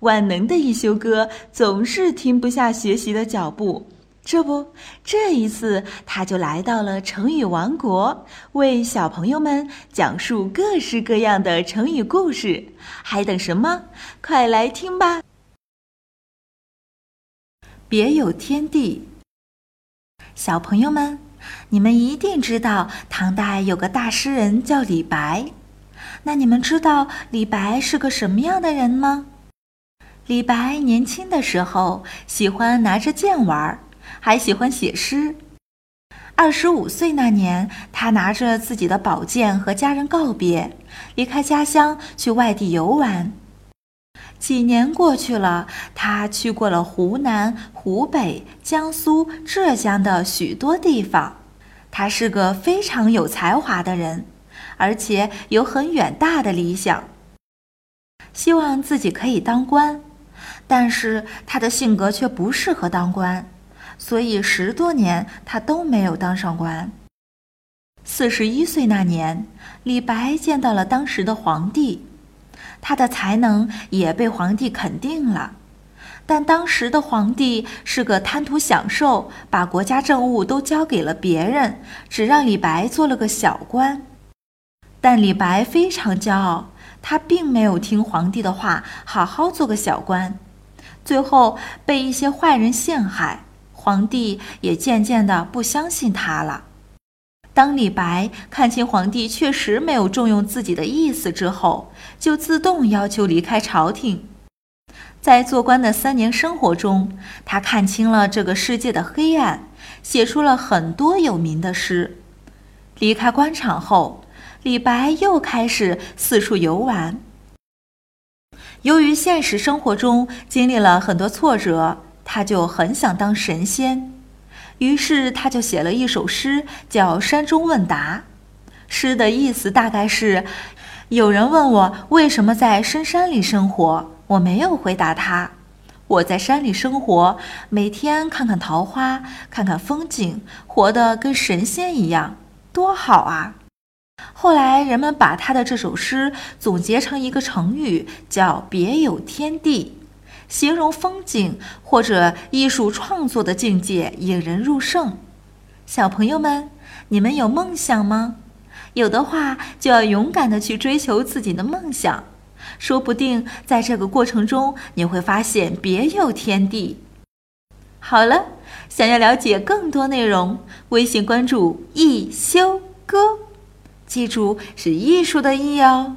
万能的一休哥总是停不下学习的脚步。这不，这一次他就来到了成语王国，为小朋友们讲述各式各样的成语故事。还等什么？快来听吧！别有天地，小朋友们，你们一定知道唐代有个大诗人叫李白。那你们知道李白是个什么样的人吗？李白年轻的时候喜欢拿着剑玩。还喜欢写诗。二十五岁那年，他拿着自己的宝剑和家人告别，离开家乡去外地游玩。几年过去了，他去过了湖南、湖北、江苏、浙江的许多地方。他是个非常有才华的人，而且有很远大的理想，希望自己可以当官。但是他的性格却不适合当官。所以十多年他都没有当上官。四十一岁那年，李白见到了当时的皇帝，他的才能也被皇帝肯定了。但当时的皇帝是个贪图享受，把国家政务都交给了别人，只让李白做了个小官。但李白非常骄傲，他并没有听皇帝的话，好好做个小官，最后被一些坏人陷害。皇帝也渐渐的不相信他了。当李白看清皇帝确实没有重用自己的意思之后，就自动要求离开朝廷。在做官的三年生活中，他看清了这个世界的黑暗，写出了很多有名的诗。离开官场后，李白又开始四处游玩。由于现实生活中经历了很多挫折。他就很想当神仙，于是他就写了一首诗，叫《山中问答》。诗的意思大概是：有人问我为什么在深山里生活，我没有回答他。我在山里生活，每天看看桃花，看看风景，活得跟神仙一样，多好啊！后来人们把他的这首诗总结成一个成语，叫“别有天地”。形容风景或者艺术创作的境界引人入胜。小朋友们，你们有梦想吗？有的话，就要勇敢的去追求自己的梦想，说不定在这个过程中，你会发现别有天地。好了，想要了解更多内容，微信关注“一休哥”，记住是艺术的“艺”哦。